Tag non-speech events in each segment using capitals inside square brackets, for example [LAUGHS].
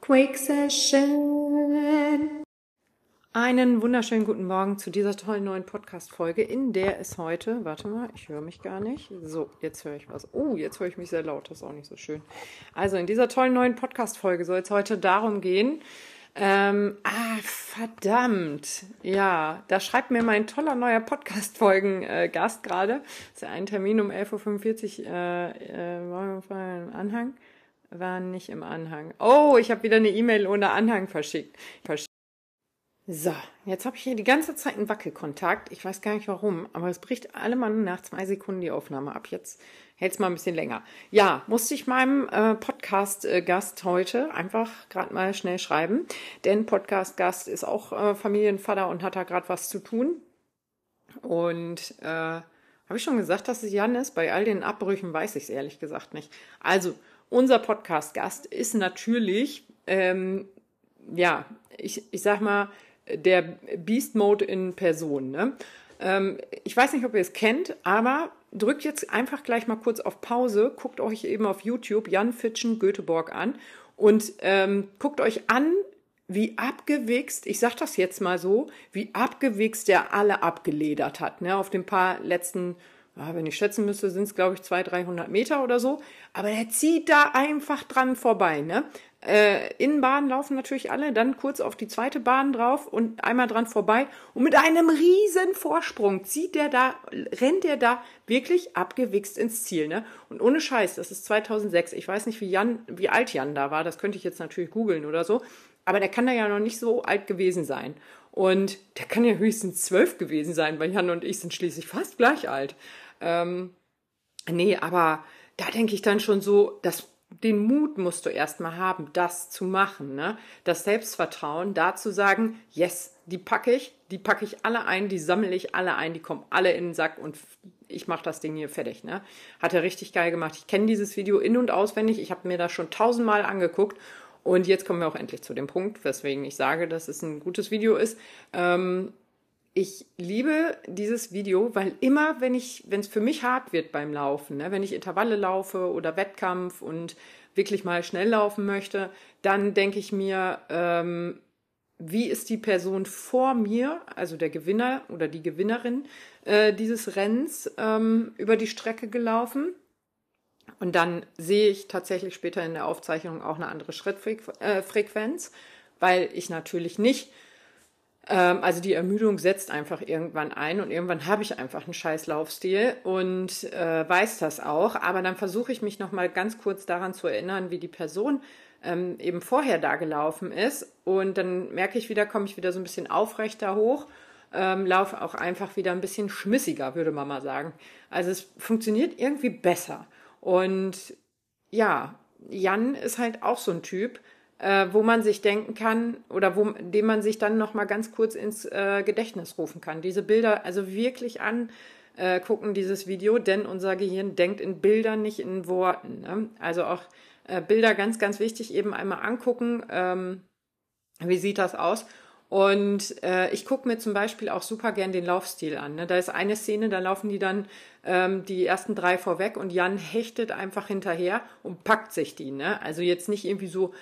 Quake Session. Einen wunderschönen guten Morgen zu dieser tollen neuen Podcast-Folge, in der es heute, warte mal, ich höre mich gar nicht. So, jetzt höre ich was. Oh, jetzt höre ich mich sehr laut, das ist auch nicht so schön. Also in dieser tollen neuen Podcast-Folge soll es heute darum gehen, ähm, ah, verdammt. Ja, da schreibt mir mein toller neuer Podcast-Folgen-Gast äh, gerade. Das ist ja ein Termin um 11.45 Uhr äh, äh, Anhang. War nicht im Anhang. Oh, ich habe wieder eine E-Mail ohne Anhang verschickt. So, jetzt habe ich hier die ganze Zeit einen Wackelkontakt. Ich weiß gar nicht warum, aber es bricht alle Mann nach zwei Sekunden die Aufnahme ab. Jetzt hält es mal ein bisschen länger. Ja, musste ich meinem äh, Podcast-Gast heute einfach gerade mal schnell schreiben, denn Podcast-Gast ist auch äh, Familienvater und hat da gerade was zu tun. Und äh, habe ich schon gesagt, dass es Jan ist? Bei all den Abbrüchen weiß ich es ehrlich gesagt nicht. Also, unser Podcast-Gast ist natürlich, ähm, ja, ich, ich sag mal, der Beast Mode in Person. Ne? Ähm, ich weiß nicht, ob ihr es kennt, aber drückt jetzt einfach gleich mal kurz auf Pause, guckt euch eben auf YouTube Jan Fitschen Göteborg an und ähm, guckt euch an, wie abgewichst, ich sag das jetzt mal so, wie abgewichst der alle abgeledert hat, ne, auf den paar letzten, wenn ich schätzen müsste, sind es glaube ich 200, 300 Meter oder so, aber er zieht da einfach dran vorbei, ne, äh, Innenbahn laufen natürlich alle, dann kurz auf die zweite Bahn drauf und einmal dran vorbei und mit einem riesen Vorsprung zieht der da, rennt der da wirklich abgewichst ins Ziel, ne? Und ohne Scheiß, das ist 2006. Ich weiß nicht, wie Jan, wie alt Jan da war, das könnte ich jetzt natürlich googeln oder so, aber der kann da ja noch nicht so alt gewesen sein. Und der kann ja höchstens zwölf gewesen sein, weil Jan und ich sind schließlich fast gleich alt. Ähm, nee, aber da denke ich dann schon so, das den Mut musst du erstmal haben, das zu machen, ne? Das Selbstvertrauen, da zu sagen, yes, die packe ich, die packe ich alle ein, die sammle ich alle ein, die kommen alle in den Sack und ich mache das Ding hier fertig, ne? Hat er richtig geil gemacht. Ich kenne dieses Video in- und auswendig, ich habe mir das schon tausendmal angeguckt und jetzt kommen wir auch endlich zu dem Punkt, weswegen ich sage, dass es ein gutes Video ist. Ähm, ich liebe dieses Video, weil immer, wenn ich, wenn es für mich hart wird beim Laufen, ne, wenn ich Intervalle laufe oder Wettkampf und wirklich mal schnell laufen möchte, dann denke ich mir, ähm, wie ist die Person vor mir, also der Gewinner oder die Gewinnerin äh, dieses Rennens, ähm, über die Strecke gelaufen? Und dann sehe ich tatsächlich später in der Aufzeichnung auch eine andere Schrittfrequenz, äh, weil ich natürlich nicht ähm, also die Ermüdung setzt einfach irgendwann ein und irgendwann habe ich einfach einen scheiß Laufstil und äh, weiß das auch. Aber dann versuche ich mich nochmal ganz kurz daran zu erinnern, wie die Person ähm, eben vorher da gelaufen ist. Und dann merke ich wieder, komme ich wieder so ein bisschen aufrechter hoch. Ähm, laufe auch einfach wieder ein bisschen schmissiger, würde man mal sagen. Also es funktioniert irgendwie besser. Und ja, Jan ist halt auch so ein Typ, äh, wo man sich denken kann oder wo, dem man sich dann noch mal ganz kurz ins äh, Gedächtnis rufen kann. Diese Bilder also wirklich angucken, äh, dieses Video, denn unser Gehirn denkt in Bildern, nicht in Worten. Ne? Also auch äh, Bilder ganz, ganz wichtig, eben einmal angucken, ähm, wie sieht das aus. Und äh, ich gucke mir zum Beispiel auch super gern den Laufstil an. Ne? Da ist eine Szene, da laufen die dann ähm, die ersten drei vorweg und Jan hechtet einfach hinterher und packt sich die. Ne? Also jetzt nicht irgendwie so,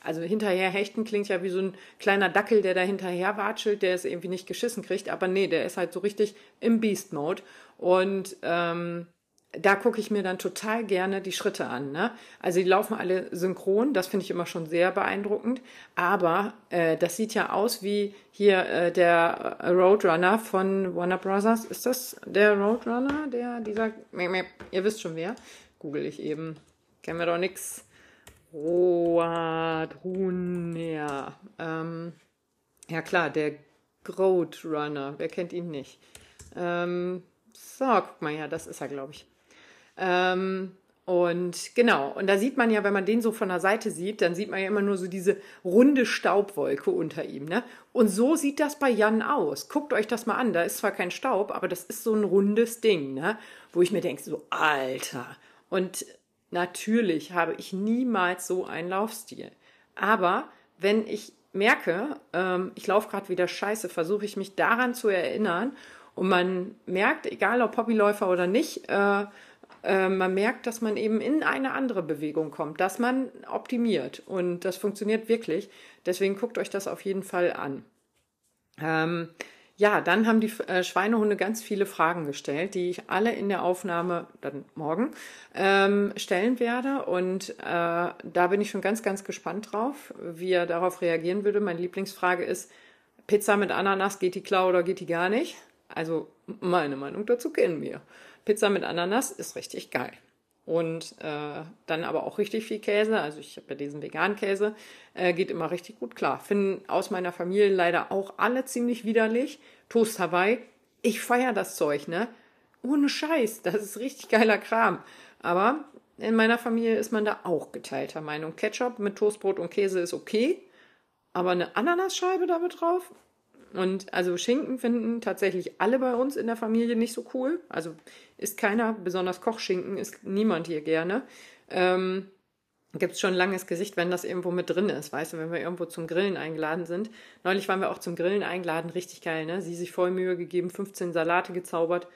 also hinterher hechten klingt ja wie so ein kleiner Dackel, der da hinterher watschelt, der es irgendwie nicht geschissen kriegt. Aber nee, der ist halt so richtig im Beast-Mode. Und ähm, da gucke ich mir dann total gerne die Schritte an. Ne? Also die laufen alle synchron, das finde ich immer schon sehr beeindruckend. Aber äh, das sieht ja aus wie hier äh, der Roadrunner von Warner Brothers. Ist das der Roadrunner? Der, dieser, ihr wisst schon wer. Google ich eben. Kennen wir doch nix. Roadrunner. Ähm, ja klar, der Roadrunner. Wer kennt ihn nicht? Ähm, so, guck mal, ja, das ist er, glaube ich. Ähm, und genau, und da sieht man ja, wenn man den so von der Seite sieht, dann sieht man ja immer nur so diese runde Staubwolke unter ihm. Ne? Und so sieht das bei Jan aus. Guckt euch das mal an. Da ist zwar kein Staub, aber das ist so ein rundes Ding, ne? wo ich mir denke, so Alter. Und natürlich habe ich niemals so einen Laufstil. Aber wenn ich merke, ähm, ich laufe gerade wieder scheiße, versuche ich mich daran zu erinnern. Und man merkt, egal ob Hobbyläufer oder nicht, äh, äh, man merkt, dass man eben in eine andere Bewegung kommt, dass man optimiert. Und das funktioniert wirklich. Deswegen guckt euch das auf jeden Fall an. Ähm, ja, dann haben die äh, Schweinehunde ganz viele Fragen gestellt, die ich alle in der Aufnahme dann morgen ähm, stellen werde. Und äh, da bin ich schon ganz, ganz gespannt drauf, wie er darauf reagieren würde. Meine Lieblingsfrage ist, Pizza mit Ananas, geht die klar oder geht die gar nicht? Also meine Meinung dazu kennen wir. Pizza mit Ananas ist richtig geil. Und äh, dann aber auch richtig viel Käse. Also ich habe ja diesen veganen Käse. Äh, geht immer richtig gut klar. Finden aus meiner Familie leider auch alle ziemlich widerlich. Toast Hawaii. Ich feiere das Zeug, ne? Ohne Scheiß. Das ist richtig geiler Kram. Aber in meiner Familie ist man da auch geteilter Meinung. Ketchup mit Toastbrot und Käse ist okay. Aber eine Ananasscheibe damit drauf? Und also Schinken finden tatsächlich alle bei uns in der Familie nicht so cool. Also ist keiner, besonders Kochschinken, ist niemand hier gerne. Ähm, Gibt es schon ein langes Gesicht, wenn das irgendwo mit drin ist, weißt du, wenn wir irgendwo zum Grillen eingeladen sind. Neulich waren wir auch zum Grillen eingeladen, richtig geil, ne? Sie sich voll Mühe gegeben, 15 Salate gezaubert.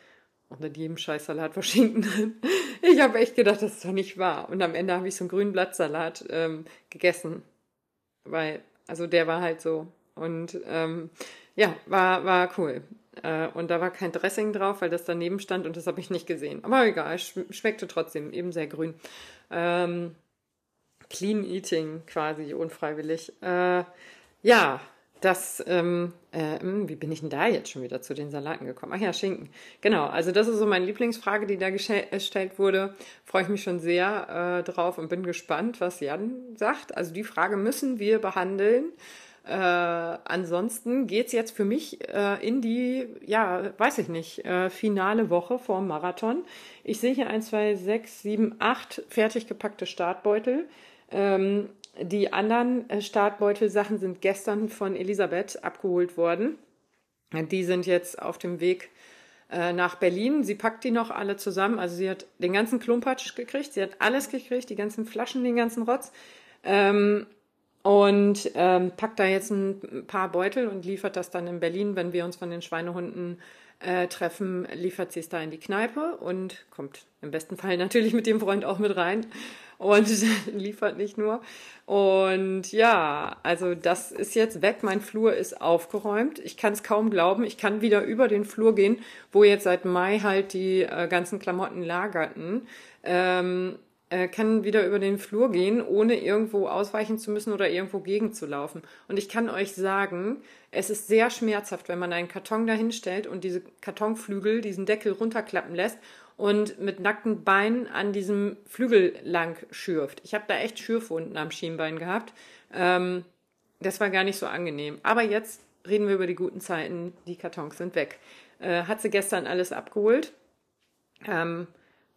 Unter jedem Scheißsalat war Schinken drin. [LAUGHS] Ich habe echt gedacht, das ist doch nicht wahr. Und am Ende habe ich so einen grünen Blattsalat ähm, gegessen. Weil, also der war halt so. Und ähm, ja, war, war cool. Äh, und da war kein Dressing drauf, weil das daneben stand und das habe ich nicht gesehen. Aber egal, schmeckte trotzdem eben sehr grün. Ähm, Clean Eating quasi, unfreiwillig. Äh, ja, das, ähm, äh, hm, wie bin ich denn da jetzt schon wieder zu den Salaten gekommen? Ach ja, Schinken. Genau, also das ist so meine Lieblingsfrage, die da gestellt wurde. Freue ich mich schon sehr äh, drauf und bin gespannt, was Jan sagt. Also die Frage müssen wir behandeln. Äh, ansonsten geht's jetzt für mich äh, in die, ja, weiß ich nicht, äh, finale Woche vorm Marathon. Ich sehe hier 1, 2, 6, 7, 8 fertig gepackte Startbeutel. Ähm, die anderen äh, Startbeutelsachen sind gestern von Elisabeth abgeholt worden. Die sind jetzt auf dem Weg äh, nach Berlin. Sie packt die noch alle zusammen. Also sie hat den ganzen Klumpatsch gekriegt, sie hat alles gekriegt, die ganzen Flaschen, den ganzen Rotz. Ähm, und ähm, packt da jetzt ein paar Beutel und liefert das dann in Berlin, wenn wir uns von den Schweinehunden äh, treffen, liefert sie es da in die Kneipe und kommt im besten Fall [LAUGHS] natürlich mit dem Freund auch mit rein und [LAUGHS] liefert nicht nur. Und ja, also das ist jetzt weg. Mein Flur ist aufgeräumt. Ich kann es kaum glauben. Ich kann wieder über den Flur gehen, wo jetzt seit Mai halt die äh, ganzen Klamotten lagerten. Ähm, äh, kann wieder über den Flur gehen, ohne irgendwo ausweichen zu müssen oder irgendwo gegenzulaufen. Und ich kann euch sagen, es ist sehr schmerzhaft, wenn man einen Karton dahinstellt und diese Kartonflügel, diesen Deckel runterklappen lässt und mit nackten Beinen an diesem Flügel lang schürft. Ich habe da echt Schürfwunden am Schienbein gehabt. Ähm, das war gar nicht so angenehm. Aber jetzt reden wir über die guten Zeiten. Die Kartons sind weg. Äh, hat sie gestern alles abgeholt. Ähm,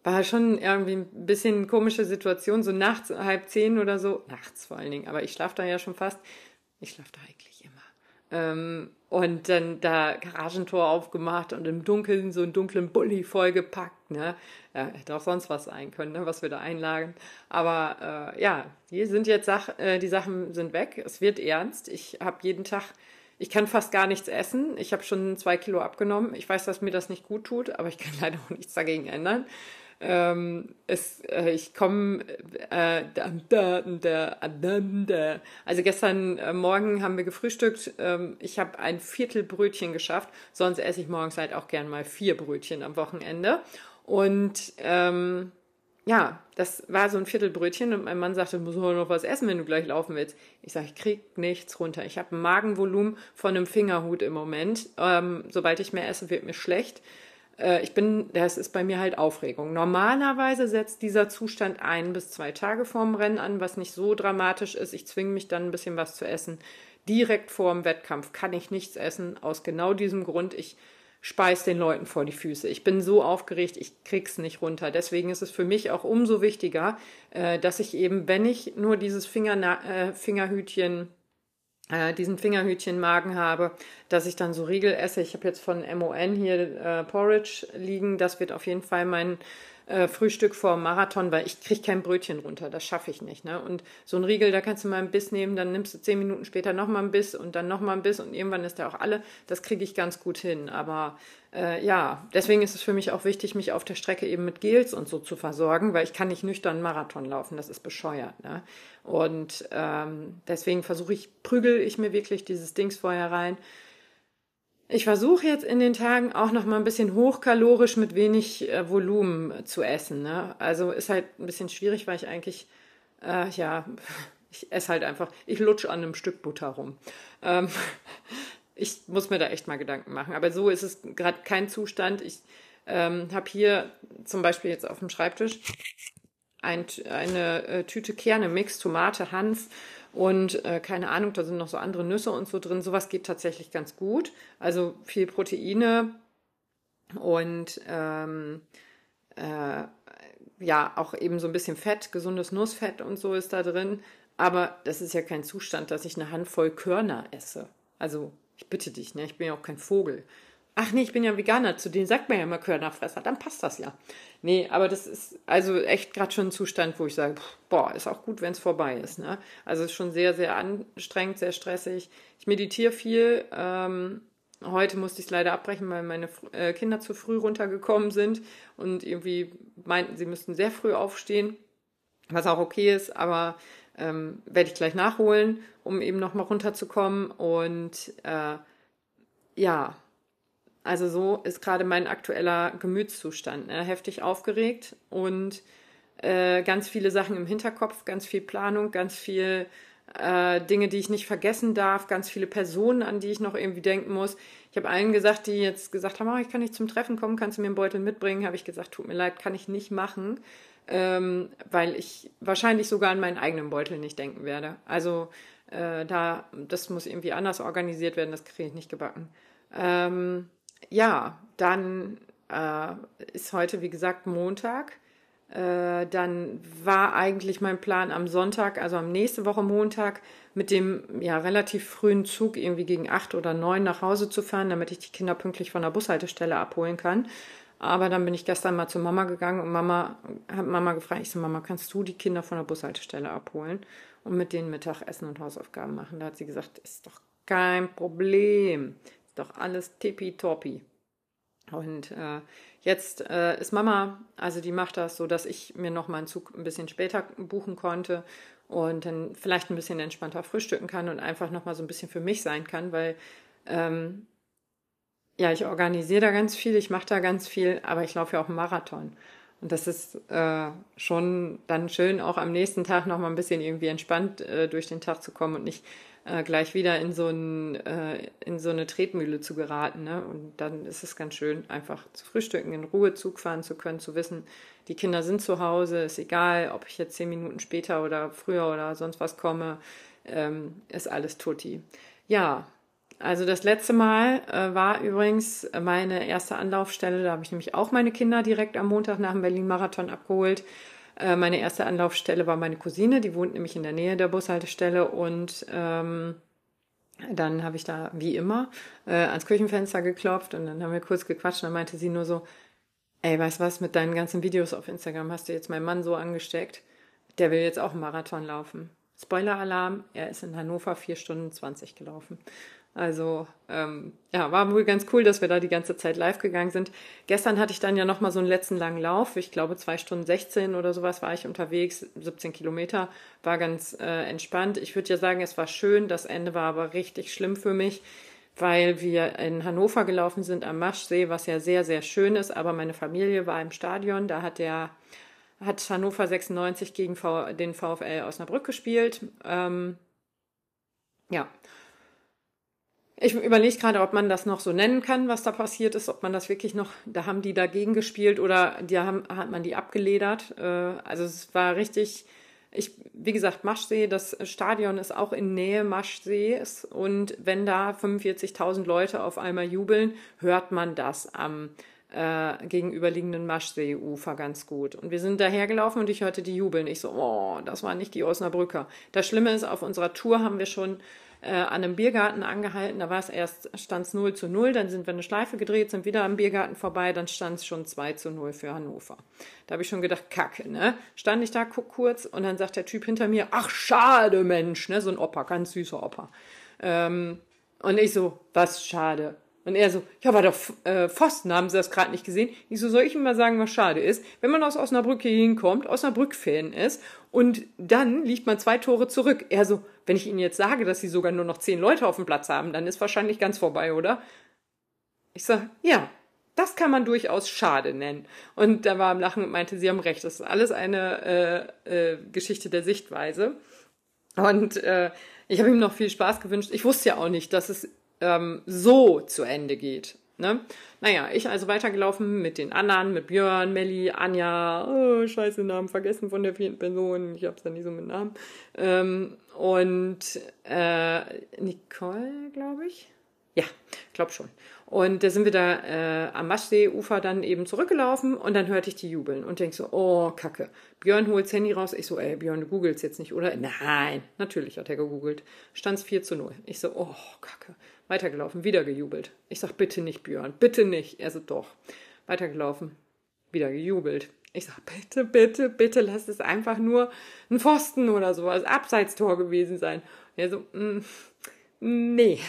war schon irgendwie ein bisschen komische Situation, so nachts halb zehn oder so, nachts vor allen Dingen, aber ich schlafe da ja schon fast, ich schlafe da eigentlich immer. Ähm, und dann da Garagentor aufgemacht und im Dunkeln so einen dunklen Bulli vollgepackt, ne? Ja, hätte auch sonst was sein können, ne, was wir da einlagen. Aber äh, ja, hier sind jetzt Sach äh, die Sachen sind weg. Es wird ernst. Ich habe jeden Tag, ich kann fast gar nichts essen. Ich habe schon zwei Kilo abgenommen. Ich weiß, dass mir das nicht gut tut, aber ich kann [LAUGHS] leider auch nichts dagegen ändern. Ähm, es, äh, ich komme, äh, also gestern äh, Morgen haben wir gefrühstückt. Ähm, ich habe ein Viertel Brötchen geschafft. Sonst esse ich morgens halt auch gern mal vier Brötchen am Wochenende. Und ähm, ja, das war so ein Viertelbrötchen und mein Mann sagte, du musst noch was essen, wenn du gleich laufen willst. Ich sage, ich krieg nichts runter. Ich habe ein Magenvolumen von einem Fingerhut im Moment. Ähm, sobald ich mehr esse, wird mir schlecht. Äh, ich bin, das ist bei mir halt Aufregung. Normalerweise setzt dieser Zustand ein bis zwei Tage vorm Rennen an, was nicht so dramatisch ist. Ich zwinge mich dann ein bisschen was zu essen. Direkt vorm Wettkampf kann ich nichts essen, aus genau diesem Grund. Ich speise den Leuten vor die Füße. Ich bin so aufgeregt, ich krieg's nicht runter. Deswegen ist es für mich auch umso wichtiger, äh, dass ich eben, wenn ich nur dieses Finger, äh, Fingerhütchen äh, diesen Fingerhütchenmagen habe, dass ich dann so Riegel esse. Ich habe jetzt von MON hier äh, Porridge liegen. Das wird auf jeden Fall mein äh, Frühstück vor Marathon, weil ich kriege kein Brötchen runter, das schaffe ich nicht. Ne? Und so ein Riegel, da kannst du mal einen Biss nehmen, dann nimmst du zehn Minuten später nochmal einen Biss und dann nochmal einen Biss und irgendwann ist der auch alle. Das kriege ich ganz gut hin. Aber äh, ja, deswegen ist es für mich auch wichtig, mich auf der Strecke eben mit Gels und so zu versorgen, weil ich kann nicht nüchtern Marathon laufen, das ist bescheuert. Ne? Und ähm, deswegen versuche ich, prügel ich mir wirklich dieses Dings vorher rein ich versuche jetzt in den Tagen auch noch mal ein bisschen hochkalorisch mit wenig äh, Volumen zu essen. Ne? Also ist halt ein bisschen schwierig, weil ich eigentlich, äh, ja, [LAUGHS] ich esse halt einfach, ich lutsche an einem Stück Butter rum. Ähm, [LAUGHS] ich muss mir da echt mal Gedanken machen. Aber so ist es gerade kein Zustand. Ich ähm, habe hier zum Beispiel jetzt auf dem Schreibtisch ein, eine äh, Tüte Kerne, Mix, Tomate, Hanf und äh, keine Ahnung, da sind noch so andere Nüsse und so drin. Sowas geht tatsächlich ganz gut. Also viel Proteine und ähm, äh, ja, auch eben so ein bisschen Fett, gesundes Nussfett und so ist da drin. Aber das ist ja kein Zustand, dass ich eine Handvoll Körner esse. Also ich bitte dich, ne? ich bin ja auch kein Vogel ach nee, ich bin ja Veganer, zu denen sagt man ja immer Körnerfresser, dann passt das ja. Nee, aber das ist also echt gerade schon ein Zustand, wo ich sage, boah, ist auch gut, wenn es vorbei ist. Ne? Also ist schon sehr, sehr anstrengend, sehr stressig. Ich meditiere viel. Ähm, heute musste ich es leider abbrechen, weil meine äh, Kinder zu früh runtergekommen sind und irgendwie meinten, sie müssten sehr früh aufstehen, was auch okay ist, aber ähm, werde ich gleich nachholen, um eben nochmal runterzukommen. Und äh, ja, also so ist gerade mein aktueller Gemütszustand. Ne? Heftig aufgeregt und äh, ganz viele Sachen im Hinterkopf, ganz viel Planung, ganz viel äh, Dinge, die ich nicht vergessen darf, ganz viele Personen, an die ich noch irgendwie denken muss. Ich habe allen gesagt, die jetzt gesagt haben, oh, ich kann nicht zum Treffen kommen, kannst du mir einen Beutel mitbringen? Habe ich gesagt, tut mir leid, kann ich nicht machen, ähm, weil ich wahrscheinlich sogar an meinen eigenen Beutel nicht denken werde. Also äh, da, das muss irgendwie anders organisiert werden, das kriege ich nicht gebacken. Ähm, ja, dann äh, ist heute, wie gesagt, Montag. Äh, dann war eigentlich mein Plan am Sonntag, also am nächste Woche Montag, mit dem ja relativ frühen Zug irgendwie gegen acht oder neun nach Hause zu fahren, damit ich die Kinder pünktlich von der Bushaltestelle abholen kann. Aber dann bin ich gestern mal zu Mama gegangen und Mama hat Mama gefragt, ich so, Mama, kannst du die Kinder von der Bushaltestelle abholen und mit denen Mittagessen und Hausaufgaben machen? Da hat sie gesagt, ist doch kein Problem doch alles tippitoppi. Und äh, jetzt äh, ist Mama, also die macht das so, dass ich mir noch mal einen Zug ein bisschen später buchen konnte und dann vielleicht ein bisschen entspannter frühstücken kann und einfach noch mal so ein bisschen für mich sein kann, weil ähm, ja, ich organisiere da ganz viel, ich mache da ganz viel, aber ich laufe ja auch einen Marathon. Und das ist äh, schon dann schön, auch am nächsten Tag noch mal ein bisschen irgendwie entspannt äh, durch den Tag zu kommen und nicht äh, gleich wieder in so, ein, äh, in so eine Tretmühle zu geraten. Ne? Und dann ist es ganz schön, einfach zu frühstücken, in Ruhe Zug fahren zu können, zu wissen, die Kinder sind zu Hause, ist egal, ob ich jetzt zehn Minuten später oder früher oder sonst was komme, ähm, ist alles tutti. Ja, also das letzte Mal äh, war übrigens meine erste Anlaufstelle, da habe ich nämlich auch meine Kinder direkt am Montag nach dem Berlin-Marathon abgeholt. Äh, meine erste Anlaufstelle war meine Cousine, die wohnt nämlich in der Nähe der Bushaltestelle und ähm, dann habe ich da wie immer äh, ans Küchenfenster geklopft und dann haben wir kurz gequatscht und dann meinte sie nur so, ey, weißt was, mit deinen ganzen Videos auf Instagram hast du jetzt meinen Mann so angesteckt, der will jetzt auch einen Marathon laufen. Spoiler-Alarm, er ist in Hannover 4 Stunden 20 gelaufen. Also ähm, ja, war wohl ganz cool, dass wir da die ganze Zeit live gegangen sind. Gestern hatte ich dann ja nochmal so einen letzten langen Lauf. Ich glaube, zwei Stunden 16 oder sowas war ich unterwegs, 17 Kilometer, war ganz äh, entspannt. Ich würde ja sagen, es war schön. Das Ende war aber richtig schlimm für mich, weil wir in Hannover gelaufen sind am Maschsee, was ja sehr, sehr schön ist. Aber meine Familie war im Stadion. Da hat der hat Hannover 96 gegen v, den VfL Osnabrück gespielt. Ähm, ja, ich überlege gerade, ob man das noch so nennen kann, was da passiert ist, ob man das wirklich noch, da haben die dagegen gespielt oder die haben, hat man die abgeledert. Äh, also es war richtig, ich, wie gesagt, Maschsee, das Stadion ist auch in Nähe Maschsees und wenn da 45.000 Leute auf einmal jubeln, hört man das am äh, gegenüberliegenden Maschseeufer ganz gut. Und wir sind dahergelaufen und ich hörte die jubeln. Ich so, oh, das waren nicht die Osnabrücker. Das Schlimme ist, auf unserer Tour haben wir schon äh, an einem Biergarten angehalten. Da war es erst, stand es 0 zu 0, dann sind wir eine Schleife gedreht, sind wieder am Biergarten vorbei, dann stand es schon 2 zu 0 für Hannover. Da habe ich schon gedacht, kacke, ne? Stand ich da, guck kurz und dann sagt der Typ hinter mir, ach schade, Mensch, ne? So ein Opa, ganz süßer Opa. Ähm, und ich so, was schade? Und er so, ja, war doch äh, Pfosten, haben Sie das gerade nicht gesehen? Ich so, soll ich ihm mal sagen, was schade ist? Wenn man aus Osnabrück hier hinkommt, Osnabrück-Fan ist und dann liegt man zwei Tore zurück. Er so, wenn ich Ihnen jetzt sage, dass Sie sogar nur noch zehn Leute auf dem Platz haben, dann ist wahrscheinlich ganz vorbei, oder? Ich sag, ja, das kann man durchaus schade nennen. Und da war am Lachen und meinte, Sie haben recht, das ist alles eine äh, äh, Geschichte der Sichtweise. Und äh, ich habe ihm noch viel Spaß gewünscht. Ich wusste ja auch nicht, dass es ähm, so zu Ende geht. Ne? Naja, ich also weitergelaufen mit den anderen, mit Björn, Melli, Anja, oh, scheiße, Namen vergessen von der vierten Person, ich hab's da nie so mit Namen. Ähm, und äh, Nicole, glaube ich. Ja, glaub schon. Und da sind wir da äh, am Maschseeufer dann eben zurückgelaufen und dann hörte ich die jubeln und denk so, oh, Kacke. Björn holt das Handy raus. Ich so, ey, Björn, du googelst jetzt nicht, oder? Nein, natürlich hat er gegoogelt. Stand's 4 zu 0. Ich so, oh, Kacke. Weitergelaufen, wieder gejubelt. Ich sag, bitte nicht, Björn, bitte nicht. Er so, doch. Weitergelaufen, wieder gejubelt. Ich sag, bitte, bitte, bitte, lass es einfach nur ein Pfosten oder sowas, Abseitstor gewesen sein. Er so, mm, nee.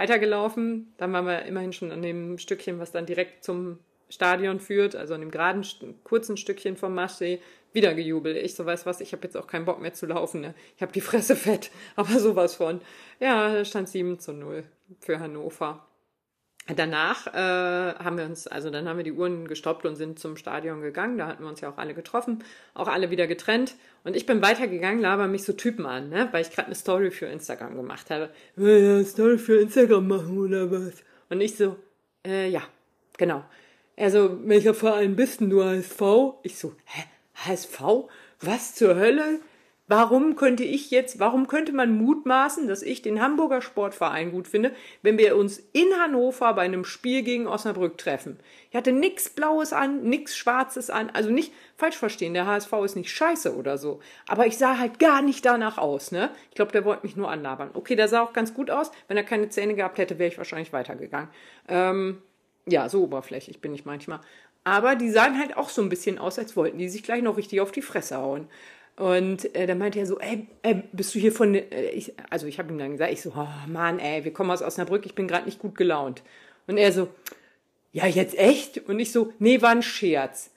Weitergelaufen, dann waren wir immerhin schon an dem Stückchen, was dann direkt zum Stadion führt, also an dem geraden, kurzen Stückchen vom Maschsee, wieder gejubelt. Ich so, weiß was, ich habe jetzt auch keinen Bock mehr zu laufen. Ne? Ich habe die Fresse fett, [LAUGHS] aber sowas von. Ja, da stand 7 zu 0 für Hannover. Danach äh, haben wir uns, also dann haben wir die Uhren gestoppt und sind zum Stadion gegangen. Da hatten wir uns ja auch alle getroffen, auch alle wieder getrennt. Und ich bin weitergegangen, laber mich so Typen an, ne? weil ich gerade eine Story für Instagram gemacht habe. Ja, Story für Instagram machen oder was? Und ich so, äh, ja, genau. Also, welcher Verein bist denn du, HSV? Ich so, hä, HSV? Was zur Hölle? Warum könnte ich jetzt, warum könnte man mutmaßen, dass ich den Hamburger Sportverein gut finde, wenn wir uns in Hannover bei einem Spiel gegen Osnabrück treffen? Ich hatte nichts Blaues an, nichts Schwarzes an, also nicht falsch verstehen, der HSV ist nicht scheiße oder so. Aber ich sah halt gar nicht danach aus, ne? Ich glaube, der wollte mich nur anlabern. Okay, der sah auch ganz gut aus. Wenn er keine Zähne gehabt hätte, wäre ich wahrscheinlich weitergegangen. Ähm, ja, so oberflächlich bin ich manchmal. Aber die sahen halt auch so ein bisschen aus, als wollten die sich gleich noch richtig auf die Fresse hauen. Und äh, dann meinte er so, ey, ey bist du hier von, äh, ich, also ich habe ihm dann gesagt, ich so, oh Mann, ey, wir kommen aus Osnabrück, ich bin gerade nicht gut gelaunt. Und er so, ja, jetzt echt? Und ich so, nee, war ein Scherz.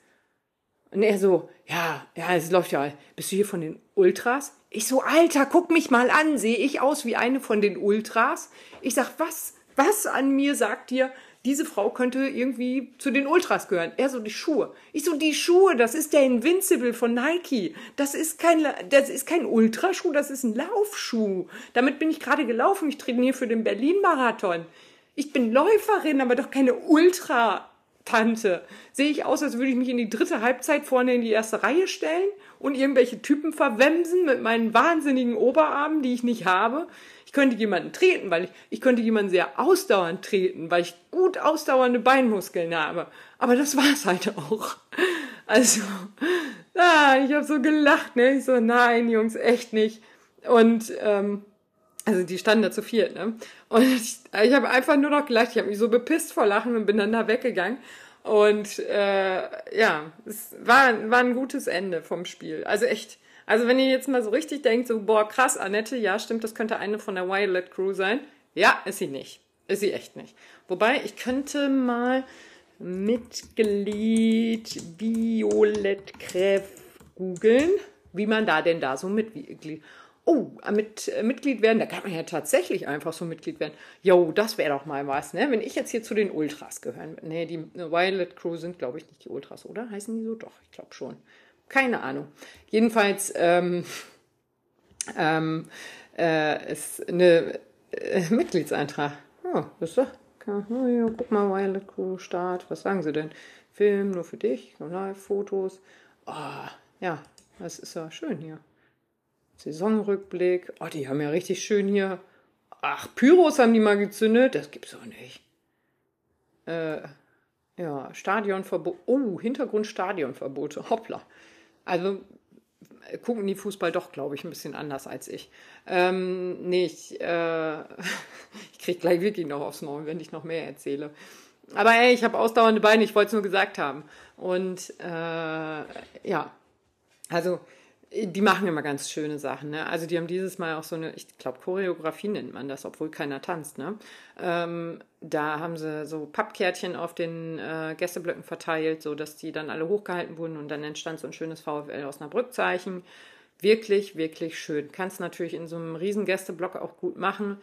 Und er so, ja, ja, es läuft ja, bist du hier von den Ultras? Ich so, Alter, guck mich mal an, sehe ich aus wie eine von den Ultras? Ich sag, was, was an mir sagt dir, diese Frau könnte irgendwie zu den Ultras gehören. Er so, die Schuhe. Ich so, die Schuhe, das ist der Invincible von Nike. Das ist kein, das ist kein Ultraschuh, das ist ein Laufschuh. Damit bin ich gerade gelaufen. Ich trainiere für den Berlin-Marathon. Ich bin Läuferin, aber doch keine Ultra-Tante. Sehe ich aus, als würde ich mich in die dritte Halbzeit vorne in die erste Reihe stellen und irgendwelche Typen verwemsen mit meinen wahnsinnigen Oberarmen, die ich nicht habe könnte jemanden treten, weil ich, ich könnte jemanden sehr ausdauernd treten, weil ich gut ausdauernde Beinmuskeln habe. Aber das war es halt auch. Also, ah, ich habe so gelacht, ne? Ich so, nein, Jungs, echt nicht. Und ähm, also die standen da zu viert, ne? Und [LAUGHS] ich, ich habe einfach nur noch gelacht. Ich habe mich so bepisst vor Lachen und bin dann da weggegangen. Und äh, ja, es war, war ein gutes Ende vom Spiel. Also echt also wenn ihr jetzt mal so richtig denkt, so, boah, krass, Annette, ja, stimmt, das könnte eine von der Violet Crew sein. Ja, ist sie nicht. Ist sie echt nicht. Wobei, ich könnte mal Mitglied Violett Kräf googeln, wie man da denn da so Mitglied. Oh, mit, äh, Mitglied werden, da kann man ja tatsächlich einfach so Mitglied werden. Jo, das wäre doch mal was, ne? Wenn ich jetzt hier zu den Ultras gehören. Nee, die Violet Crew sind, glaube ich, nicht die Ultras, oder? Heißen die so? Doch, ich glaube schon. Keine Ahnung. Jedenfalls ähm, [LAUGHS] ähm, äh, ist eine äh, Mitgliedseintrag. Oh, das ist doch. Oh, ja, guck mal, Violet Crew Start. Was sagen sie denn? Film nur für dich, Live-Fotos. Oh, ja, das ist ja schön hier. Saisonrückblick. Oh, die haben ja richtig schön hier. Ach, Pyros haben die mal gezündet. Das gibt's doch nicht. Äh, ja, Stadionverbot. Oh, Hintergrund Stadionverbote. Hoppla. Also gucken die Fußball doch, glaube ich, ein bisschen anders als ich. Ähm, nee, ich, äh, [LAUGHS] ich kriege gleich wirklich noch aufs Maul, wenn ich noch mehr erzähle. Aber hey, ich habe ausdauernde Beine, ich wollte es nur gesagt haben. Und äh, ja, also die machen immer ganz schöne Sachen. Ne? Also die haben dieses Mal auch so eine, ich glaube, Choreografie nennt man das, obwohl keiner tanzt. Ne? Ähm, da haben sie so Pappkärtchen auf den äh, Gästeblöcken verteilt, so dass die dann alle hochgehalten wurden und dann entstand so ein schönes VfL Osnabrück-Zeichen. Wirklich, wirklich schön. Kannst natürlich in so einem riesen Gästeblock auch gut machen.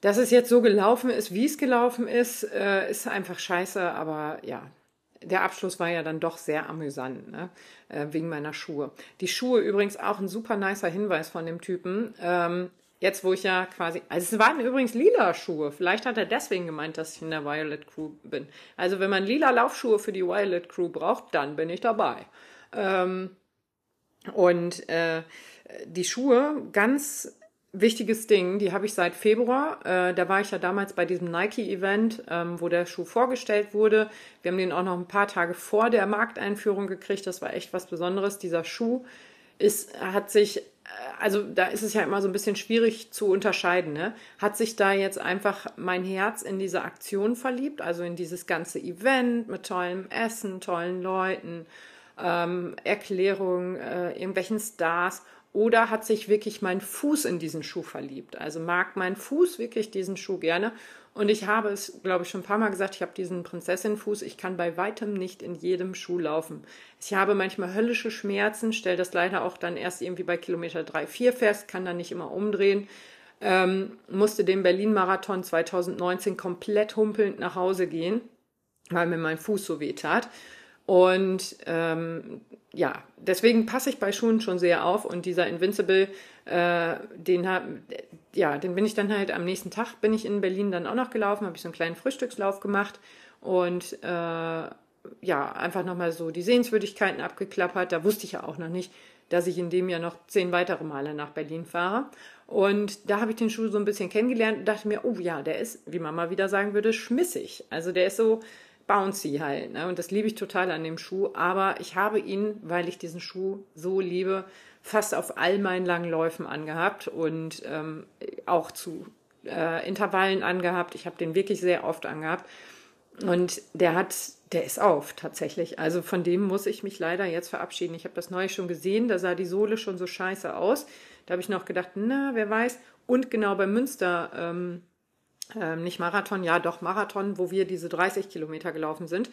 Dass es jetzt so gelaufen ist, wie es gelaufen ist, äh, ist einfach scheiße, aber ja, der Abschluss war ja dann doch sehr amüsant, ne? äh, wegen meiner Schuhe. Die Schuhe übrigens auch ein super nicer Hinweis von dem Typen. Ähm, jetzt, wo ich ja quasi, also es waren übrigens lila Schuhe. Vielleicht hat er deswegen gemeint, dass ich in der Violet Crew bin. Also wenn man lila Laufschuhe für die Violet Crew braucht, dann bin ich dabei. Ähm, und äh, die Schuhe ganz wichtiges Ding, die habe ich seit Februar. Äh, da war ich ja damals bei diesem Nike-Event, ähm, wo der Schuh vorgestellt wurde. Wir haben den auch noch ein paar Tage vor der Markteinführung gekriegt. Das war echt was Besonderes. Dieser Schuh ist, hat sich, äh, also da ist es ja immer so ein bisschen schwierig zu unterscheiden. Ne? Hat sich da jetzt einfach mein Herz in diese Aktion verliebt, also in dieses ganze Event mit tollem Essen, tollen Leuten, ähm, Erklärungen, äh, irgendwelchen Stars oder hat sich wirklich mein Fuß in diesen Schuh verliebt? Also mag mein Fuß wirklich diesen Schuh gerne. Und ich habe es, glaube ich, schon ein paar Mal gesagt, ich habe diesen Prinzessin-Fuß. Ich kann bei weitem nicht in jedem Schuh laufen. Ich habe manchmal höllische Schmerzen, stelle das leider auch dann erst irgendwie bei Kilometer 3, 4 fest, kann dann nicht immer umdrehen. Ähm, musste den Berlin-Marathon 2019 komplett humpelnd nach Hause gehen, weil mir mein Fuß so weh tat. Und ähm, ja, deswegen passe ich bei Schuhen schon sehr auf und dieser Invincible, äh, den hab, ja, den bin ich dann halt am nächsten Tag bin ich in Berlin dann auch noch gelaufen, habe ich so einen kleinen Frühstückslauf gemacht und äh, ja, einfach nochmal so die Sehenswürdigkeiten abgeklappert. Da wusste ich ja auch noch nicht, dass ich in dem Jahr noch zehn weitere Male nach Berlin fahre. Und da habe ich den Schuh so ein bisschen kennengelernt und dachte mir, oh ja, der ist, wie man mal wieder sagen würde, schmissig. Also der ist so, bouncy halt. Ne? Und das liebe ich total an dem Schuh. Aber ich habe ihn, weil ich diesen Schuh so liebe, fast auf all meinen langen Läufen angehabt und ähm, auch zu äh, Intervallen angehabt. Ich habe den wirklich sehr oft angehabt. Und der hat, der ist auf tatsächlich. Also von dem muss ich mich leider jetzt verabschieden. Ich habe das neue schon gesehen, da sah die Sohle schon so scheiße aus. Da habe ich noch gedacht, na, wer weiß. Und genau bei Münster ähm, ähm, nicht Marathon, ja doch Marathon, wo wir diese 30 Kilometer gelaufen sind.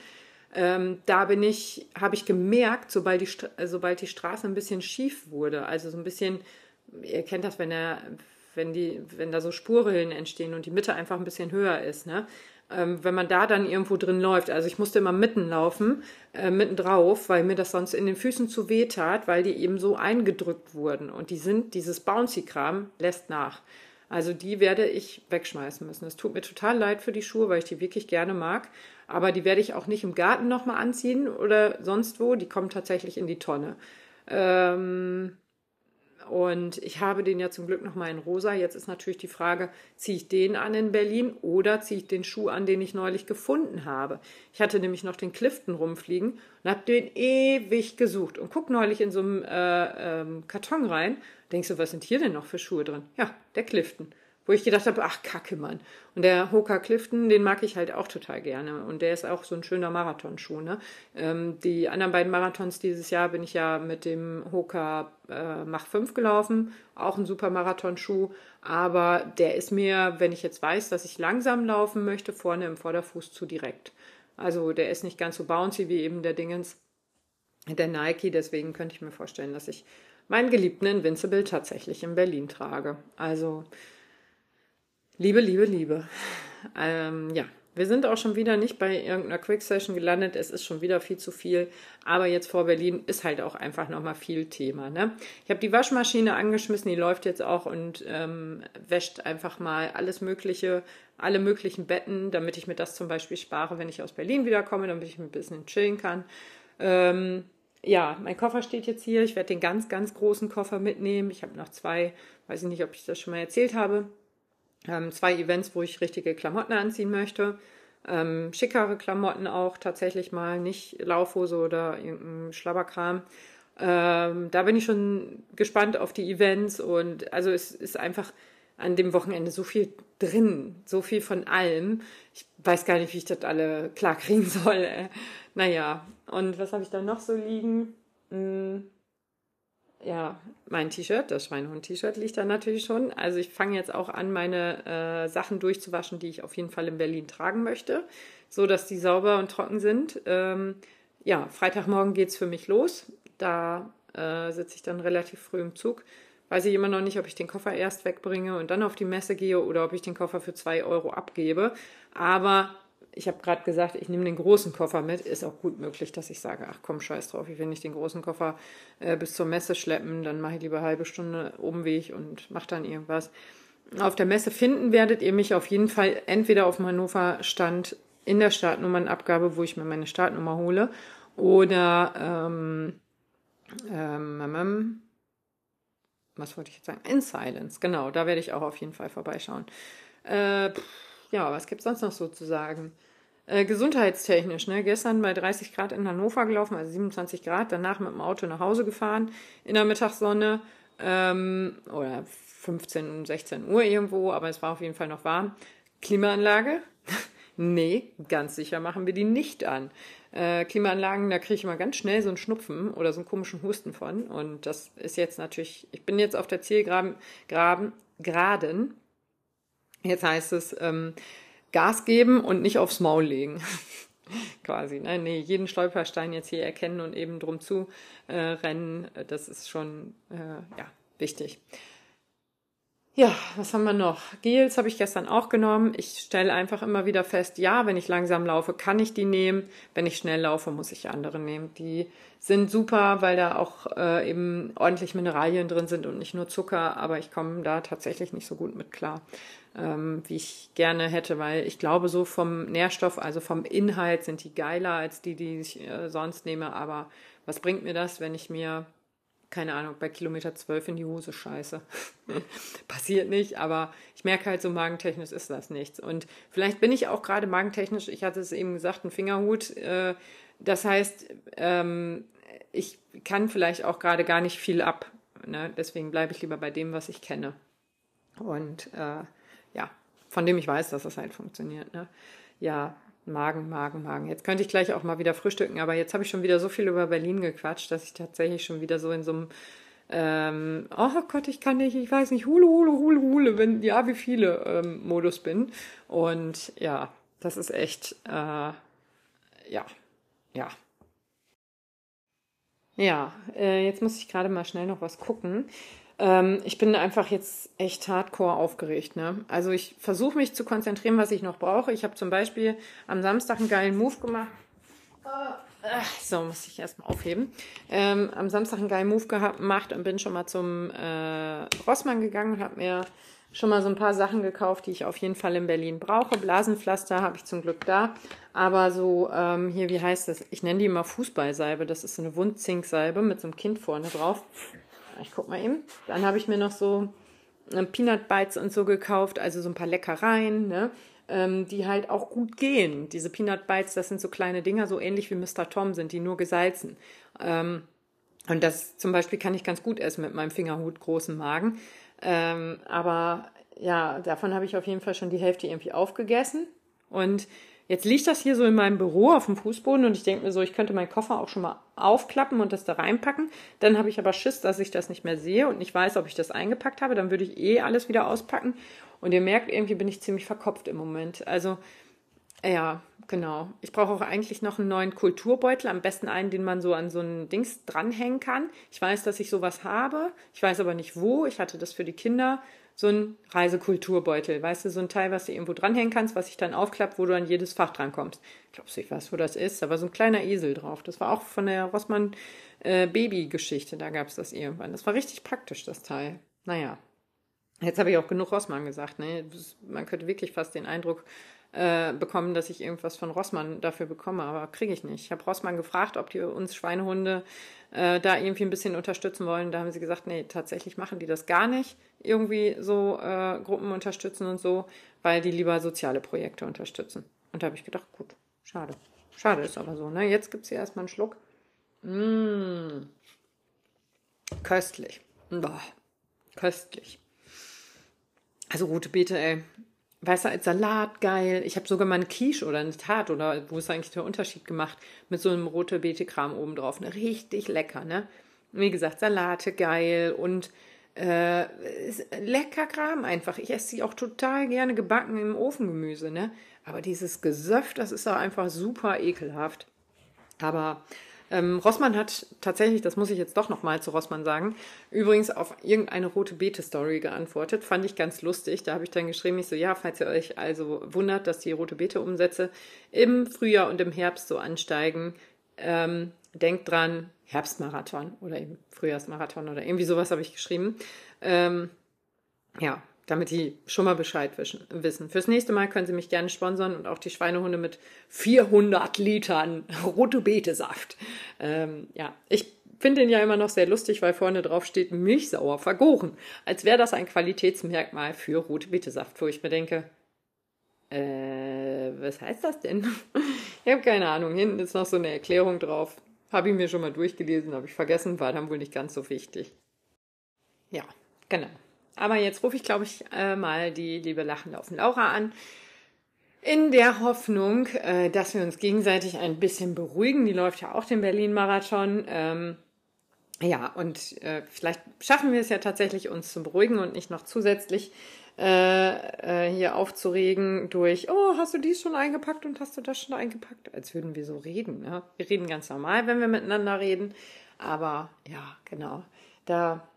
Ähm, da bin ich, habe ich gemerkt, sobald die, sobald die Straße ein bisschen schief wurde, also so ein bisschen, ihr kennt das, wenn er, wenn die, wenn da so Spurrillen entstehen und die Mitte einfach ein bisschen höher ist, ne? Ähm, wenn man da dann irgendwo drin läuft, also ich musste immer mitten laufen, äh, mitten drauf, weil mir das sonst in den Füßen zu weh tat, weil die eben so eingedrückt wurden und die sind, dieses Bouncy-Kram lässt nach. Also die werde ich wegschmeißen müssen. Es tut mir total leid für die Schuhe, weil ich die wirklich gerne mag. Aber die werde ich auch nicht im Garten nochmal anziehen oder sonst wo. Die kommen tatsächlich in die Tonne. Ähm, und ich habe den ja zum Glück noch mal in rosa. Jetzt ist natürlich die Frage, ziehe ich den an in Berlin oder ziehe ich den Schuh an, den ich neulich gefunden habe? Ich hatte nämlich noch den Clifton rumfliegen und habe den ewig gesucht und guck neulich in so einem äh, ähm, Karton rein. Denkst du, was sind hier denn noch für Schuhe drin? Ja, der Clifton wo ich gedacht habe, ach Kacke, Mann. Und der Hoka Clifton, den mag ich halt auch total gerne. Und der ist auch so ein schöner Marathonschuh. Ne? Ähm, die anderen beiden Marathons dieses Jahr bin ich ja mit dem Hoka äh, Mach 5 gelaufen. Auch ein super Marathonschuh. Aber der ist mir, wenn ich jetzt weiß, dass ich langsam laufen möchte, vorne im Vorderfuß zu direkt. Also der ist nicht ganz so bouncy wie eben der Dingens, der Nike. Deswegen könnte ich mir vorstellen, dass ich meinen geliebten Invincible tatsächlich in Berlin trage. Also Liebe, Liebe, Liebe. Ähm, ja, wir sind auch schon wieder nicht bei irgendeiner Quick Session gelandet. Es ist schon wieder viel zu viel. Aber jetzt vor Berlin ist halt auch einfach nochmal viel Thema. Ne? Ich habe die Waschmaschine angeschmissen, die läuft jetzt auch und ähm, wäscht einfach mal alles Mögliche, alle möglichen Betten, damit ich mir das zum Beispiel spare, wenn ich aus Berlin wiederkomme, damit ich ein bisschen chillen kann. Ähm, ja, mein Koffer steht jetzt hier. Ich werde den ganz, ganz großen Koffer mitnehmen. Ich habe noch zwei, weiß ich nicht, ob ich das schon mal erzählt habe ähm, zwei Events, wo ich richtige Klamotten anziehen möchte. Ähm, schickere Klamotten auch tatsächlich mal, nicht Laufhose oder irgendein Schlabberkram. Ähm, da bin ich schon gespannt auf die Events und also es ist einfach an dem Wochenende so viel drin, so viel von allem. Ich weiß gar nicht, wie ich das alle klar kriegen [LAUGHS] soll. Äh. Naja, und was habe ich da noch so liegen? Hm, ja, mein T-Shirt, das Schweinehund-T-Shirt liegt da natürlich schon. Also ich fange jetzt auch an, meine äh, Sachen durchzuwaschen, die ich auf jeden Fall in Berlin tragen möchte, so dass die sauber und trocken sind. Ähm, ja, Freitagmorgen geht es für mich los. Da äh, sitze ich dann relativ früh im Zug. Weiß ich immer noch nicht, ob ich den Koffer erst wegbringe und dann auf die Messe gehe oder ob ich den Koffer für zwei Euro abgebe. Aber ich habe gerade gesagt, ich nehme den großen Koffer mit. Ist auch gut möglich, dass ich sage, ach komm, scheiß drauf, ich will nicht den großen Koffer äh, bis zur Messe schleppen, dann mache ich lieber eine halbe Stunde Umweg und mache dann irgendwas. Auf der Messe finden werdet ihr mich auf jeden Fall entweder auf dem Hannover Stand in der Startnummernabgabe, wo ich mir meine Startnummer hole, oder ähm, ähm, ähm, ähm was wollte ich jetzt sagen? In Silence, genau, da werde ich auch auf jeden Fall vorbeischauen. Äh, ja, was gibt es sonst noch so zu sagen? Äh, gesundheitstechnisch, ne? Gestern bei 30 Grad in Hannover gelaufen, also 27 Grad, danach mit dem Auto nach Hause gefahren in der Mittagssonne ähm, oder 15, 16 Uhr irgendwo, aber es war auf jeden Fall noch warm. Klimaanlage? [LAUGHS] nee, ganz sicher machen wir die nicht an. Äh, Klimaanlagen, da kriege ich immer ganz schnell so einen Schnupfen oder so einen komischen Husten von. Und das ist jetzt natürlich, ich bin jetzt auf der Zielgraben, Graben, Graden. Jetzt heißt es, ähm, Gas geben und nicht aufs Maul legen. [LAUGHS] Quasi. Ne? Nee, jeden Stolperstein jetzt hier erkennen und eben drum zu äh, rennen, das ist schon äh, ja, wichtig. Ja, was haben wir noch? Gels habe ich gestern auch genommen. Ich stelle einfach immer wieder fest, ja, wenn ich langsam laufe, kann ich die nehmen. Wenn ich schnell laufe, muss ich andere nehmen. Die sind super, weil da auch äh, eben ordentlich Mineralien drin sind und nicht nur Zucker. Aber ich komme da tatsächlich nicht so gut mit klar, ähm, wie ich gerne hätte, weil ich glaube, so vom Nährstoff, also vom Inhalt sind die geiler als die, die ich äh, sonst nehme. Aber was bringt mir das, wenn ich mir keine Ahnung, bei Kilometer 12 in die Hose scheiße. [LAUGHS] Passiert nicht, aber ich merke halt so, magentechnisch ist das nichts. Und vielleicht bin ich auch gerade magentechnisch, ich hatte es eben gesagt, ein Fingerhut. Äh, das heißt, ähm, ich kann vielleicht auch gerade gar nicht viel ab. Ne? Deswegen bleibe ich lieber bei dem, was ich kenne. Und äh, ja, von dem ich weiß, dass das halt funktioniert. Ne? Ja, Magen, Magen, Magen. Jetzt könnte ich gleich auch mal wieder frühstücken, aber jetzt habe ich schon wieder so viel über Berlin gequatscht, dass ich tatsächlich schon wieder so in so einem ähm, oh Gott, ich kann nicht, ich weiß nicht, hule, hule, hule, hule, wenn, ja, wie viele ähm, Modus bin. Und ja, das ist echt, äh, ja, ja. Ja, äh, jetzt muss ich gerade mal schnell noch was gucken. Ähm, ich bin einfach jetzt echt hardcore aufgeregt. Ne? Also ich versuche mich zu konzentrieren, was ich noch brauche. Ich habe zum Beispiel am Samstag einen geilen Move gemacht. So, muss ich erstmal aufheben. Ähm, am Samstag einen geilen Move gemacht und bin schon mal zum äh, Rossmann gegangen und habe mir schon mal so ein paar Sachen gekauft, die ich auf jeden Fall in Berlin brauche. Blasenpflaster habe ich zum Glück da. Aber so, ähm, hier, wie heißt das? Ich nenne die immer Fußballsalbe. Das ist so eine Wundzinksalbe mit so einem Kind vorne drauf. Ich guck mal eben. Dann habe ich mir noch so äh, Peanut Bites und so gekauft, also so ein paar Leckereien, ne? Ähm, die halt auch gut gehen. Diese Peanut Bites, das sind so kleine Dinger, so ähnlich wie Mr. Tom sind, die nur gesalzen. Ähm, und das zum Beispiel kann ich ganz gut essen mit meinem Fingerhut großen Magen. Ähm, aber ja, davon habe ich auf jeden Fall schon die Hälfte irgendwie aufgegessen. Und Jetzt liegt das hier so in meinem Büro auf dem Fußboden und ich denke mir so, ich könnte meinen Koffer auch schon mal aufklappen und das da reinpacken. Dann habe ich aber Schiss, dass ich das nicht mehr sehe und nicht weiß, ob ich das eingepackt habe. Dann würde ich eh alles wieder auspacken. Und ihr merkt, irgendwie bin ich ziemlich verkopft im Moment. Also, ja, genau. Ich brauche auch eigentlich noch einen neuen Kulturbeutel. Am besten einen, den man so an so ein Dings dranhängen kann. Ich weiß, dass ich sowas habe. Ich weiß aber nicht wo. Ich hatte das für die Kinder so ein Reisekulturbeutel, weißt du, so ein Teil, was du irgendwo dranhängen kannst, was sich dann aufklappt, wo du an jedes Fach drankommst. Glaubst du, ich weiß, wo das ist? Da war so ein kleiner Esel drauf. Das war auch von der Rossmann äh, Baby-Geschichte, da gab es das irgendwann. Das war richtig praktisch, das Teil. Naja. Jetzt habe ich auch genug Rossmann gesagt. Ne? Man könnte wirklich fast den Eindruck äh, bekommen, dass ich irgendwas von Rossmann dafür bekomme, aber kriege ich nicht. Ich habe Rossmann gefragt, ob die uns Schweinehunde äh, da irgendwie ein bisschen unterstützen wollen. Da haben sie gesagt, nee, tatsächlich machen die das gar nicht, irgendwie so äh, Gruppen unterstützen und so, weil die lieber soziale Projekte unterstützen. Und da habe ich gedacht, gut, schade. Schade ist aber so, ne? Jetzt gibt es hier erstmal einen Schluck. Mmh. Köstlich. Boah, köstlich. Also rote Beete, ey. Weißt du, als Salat geil. Ich habe sogar mal eine Quiche oder eine Tat oder wo ist eigentlich der Unterschied gemacht mit so einem rote Beete-Kram oben drauf. Ne? Richtig lecker, ne? Wie gesagt, Salate geil und äh, lecker Kram einfach. Ich esse sie auch total gerne gebacken im Ofengemüse, ne? Aber dieses Gesöff, das ist da einfach super ekelhaft. Aber ähm, Rossmann hat tatsächlich, das muss ich jetzt doch nochmal zu Rossmann sagen, übrigens auf irgendeine rote Beete-Story geantwortet. Fand ich ganz lustig. Da habe ich dann geschrieben, ich so, ja, falls ihr euch also wundert, dass die rote Beete-Umsätze im Frühjahr und im Herbst so ansteigen, ähm, denkt dran, Herbstmarathon oder eben Frühjahrsmarathon oder irgendwie sowas habe ich geschrieben. Ähm, ja, damit die schon mal Bescheid wissen. Fürs nächste Mal können Sie mich gerne sponsern und auch die Schweinehunde mit 400 Litern rote Betesaft. Ähm, ja, ich finde den ja immer noch sehr lustig, weil vorne drauf steht Milchsauer vergoren. Als wäre das ein Qualitätsmerkmal für rote Betesaft, wo ich mir denke, äh, was heißt das denn? [LAUGHS] ich habe keine Ahnung. Hinten ist noch so eine Erklärung drauf. Habe ich mir schon mal durchgelesen, habe ich vergessen, war dann wohl nicht ganz so wichtig. Ja, genau. Aber jetzt rufe ich, glaube ich, äh, mal die liebe Lachenlaufen Laura an. In der Hoffnung, äh, dass wir uns gegenseitig ein bisschen beruhigen. Die läuft ja auch den Berlin-Marathon. Ähm, ja, und äh, vielleicht schaffen wir es ja tatsächlich, uns zu beruhigen und nicht noch zusätzlich äh, äh, hier aufzuregen durch, oh, hast du dies schon eingepackt und hast du das schon eingepackt? Als würden wir so reden. Ne? Wir reden ganz normal, wenn wir miteinander reden. Aber ja, genau. Da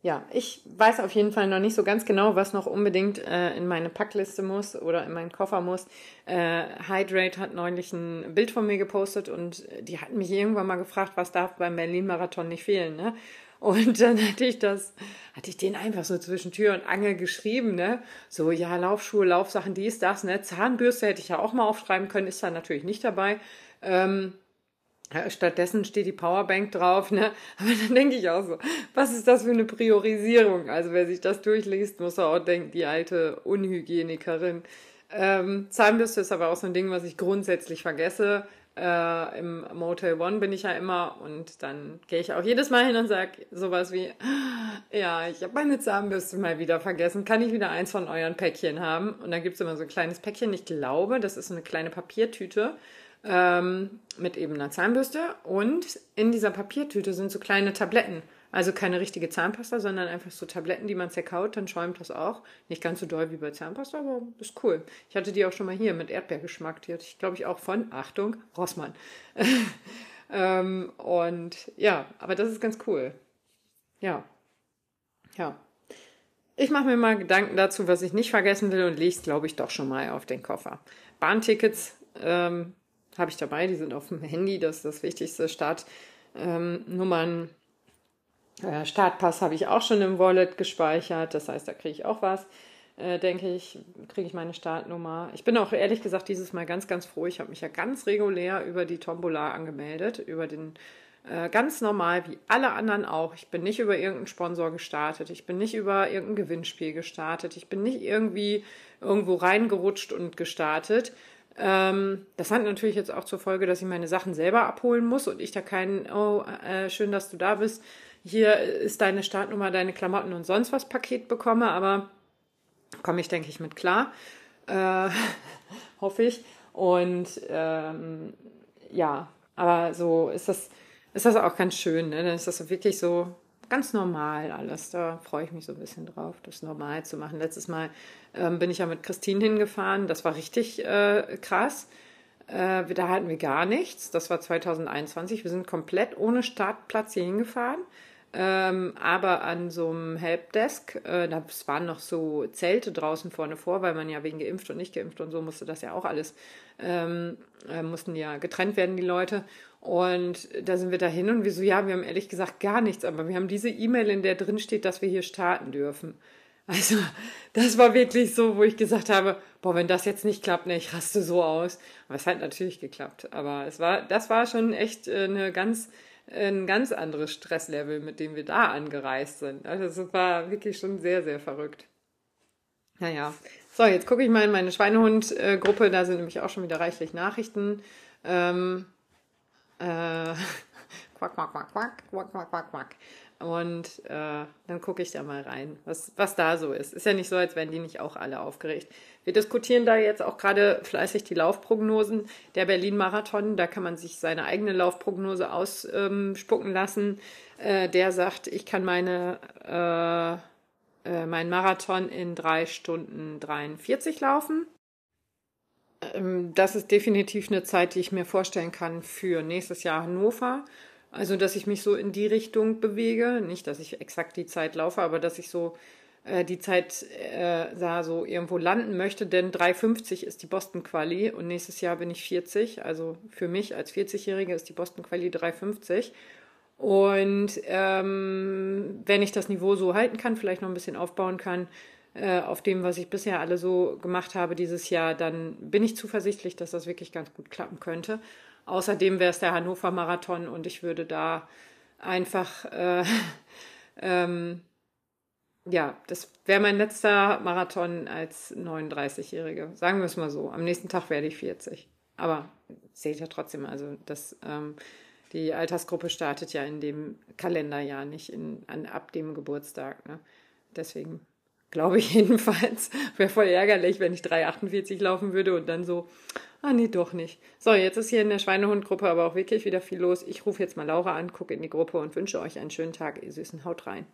ja, ich weiß auf jeden Fall noch nicht so ganz genau, was noch unbedingt äh, in meine Packliste muss oder in meinen Koffer muss. Äh, Hydrate hat neulich ein Bild von mir gepostet und die hatten mich irgendwann mal gefragt, was darf beim Berlin-Marathon nicht fehlen, ne? Und dann hatte ich das, hatte ich den einfach so zwischen Tür und Angel geschrieben, ne? So, ja, Laufschuhe, Laufsachen, dies, das, ne? Zahnbürste hätte ich ja auch mal aufschreiben können, ist da natürlich nicht dabei. Ähm, Stattdessen steht die Powerbank drauf, ne? Aber dann denke ich auch so, was ist das für eine Priorisierung? Also wer sich das durchliest, muss auch denken, die alte Unhygienikerin. Ähm, Zahnbürste ist aber auch so ein Ding, was ich grundsätzlich vergesse. Äh, Im Motel One bin ich ja immer und dann gehe ich auch jedes Mal hin und sage sowas wie, ja, ich habe meine Zahnbürste mal wieder vergessen, kann ich wieder eins von euren Päckchen haben? Und dann gibt's immer so ein kleines Päckchen, ich glaube, das ist eine kleine Papiertüte ähm, mit eben einer Zahnbürste. Und in dieser Papiertüte sind so kleine Tabletten. Also keine richtige Zahnpasta, sondern einfach so Tabletten, die man zerkaut, dann schäumt das auch. Nicht ganz so doll wie bei Zahnpasta, aber ist cool. Ich hatte die auch schon mal hier mit Erdbeergeschmack. Die hatte ich, glaube ich, auch von, Achtung, Rossmann. [LAUGHS] ähm, und ja, aber das ist ganz cool. Ja. Ja. Ich mache mir mal Gedanken dazu, was ich nicht vergessen will und lege es, glaube ich, doch schon mal auf den Koffer. Bahntickets ähm, habe ich dabei, die sind auf dem Handy, das ist das Wichtigste. Startnummern, ähm, äh, Startpass habe ich auch schon im Wallet gespeichert, das heißt, da kriege ich auch was. Äh, denke ich, kriege ich meine Startnummer. Ich bin auch ehrlich gesagt dieses Mal ganz, ganz froh. Ich habe mich ja ganz regulär über die Tombola angemeldet, über den äh, ganz normal wie alle anderen auch. Ich bin nicht über irgendeinen Sponsor gestartet. Ich bin nicht über irgendein Gewinnspiel gestartet. Ich bin nicht irgendwie irgendwo reingerutscht und gestartet, ähm, das hat natürlich jetzt auch zur Folge, dass ich meine Sachen selber abholen muss und ich da keinen, oh, äh, schön, dass du da bist. Hier ist deine Startnummer, deine Klamotten und sonst was Paket bekomme, aber komme ich, denke ich, mit klar. Äh, [LAUGHS] hoffe ich. Und ähm, ja, aber so ist das, ist das auch ganz schön. Ne? Dann ist das so wirklich so ganz normal alles. Da freue ich mich so ein bisschen drauf, das normal zu machen. Letztes Mal ähm, bin ich ja mit Christine hingefahren. Das war richtig äh, krass. Äh, da hatten wir gar nichts. Das war 2021. Wir sind komplett ohne Startplatz hier hingefahren. Ähm, aber an so einem Helpdesk, äh, da waren noch so Zelte draußen vorne vor, weil man ja wegen geimpft und nicht geimpft und so musste das ja auch alles, ähm, äh, mussten ja getrennt werden, die Leute. Und da sind wir dahin und wir so, ja, wir haben ehrlich gesagt gar nichts, aber wir haben diese E-Mail, in der drin steht, dass wir hier starten dürfen. Also, das war wirklich so, wo ich gesagt habe, boah, wenn das jetzt nicht klappt, ne, ich raste so aus. Aber es hat natürlich geklappt. Aber es war, das war schon echt äh, eine ganz, ein ganz anderes Stresslevel, mit dem wir da angereist sind. Also, es war wirklich schon sehr, sehr verrückt. Naja. So, jetzt gucke ich mal in meine Schweinehund-Gruppe. Da sind nämlich auch schon wieder reichlich Nachrichten. Ähm, äh, [LAUGHS] quack, quack, quack, quack, quack, quack, quack, quack. Und äh, dann gucke ich da mal rein, was, was da so ist. Ist ja nicht so, als wären die nicht auch alle aufgeregt. Wir diskutieren da jetzt auch gerade fleißig die Laufprognosen der Berlin-Marathon. Da kann man sich seine eigene Laufprognose ausspucken lassen. Äh, der sagt, ich kann meine, äh, äh, meinen Marathon in drei Stunden 43 laufen. Ähm, das ist definitiv eine Zeit, die ich mir vorstellen kann für nächstes Jahr Hannover. Also, dass ich mich so in die Richtung bewege. Nicht, dass ich exakt die Zeit laufe, aber dass ich so äh, die Zeit äh, da so irgendwo landen möchte. Denn 3,50 ist die Boston Quali und nächstes Jahr bin ich 40. Also für mich als 40-Jährige ist die Boston Quali 3,50. Und ähm, wenn ich das Niveau so halten kann, vielleicht noch ein bisschen aufbauen kann, äh, auf dem, was ich bisher alle so gemacht habe dieses Jahr, dann bin ich zuversichtlich, dass das wirklich ganz gut klappen könnte. Außerdem wäre es der Hannover Marathon und ich würde da einfach, äh, [LAUGHS] ähm, ja, das wäre mein letzter Marathon als 39-Jährige. Sagen wir es mal so. Am nächsten Tag werde ich 40. Aber zählt ja trotzdem. Also das, ähm, die Altersgruppe startet ja in dem Kalenderjahr, nicht in, an, ab dem Geburtstag. Ne? Deswegen glaube ich [LAUGHS] jedenfalls. Wäre voll ärgerlich, wenn ich 3,48 laufen würde und dann so, ah nee, doch nicht. So, jetzt ist hier in der Schweinehundgruppe aber auch wirklich wieder viel los. Ich rufe jetzt mal Laura an, gucke in die Gruppe und wünsche euch einen schönen Tag, ihr Süßen. Haut rein.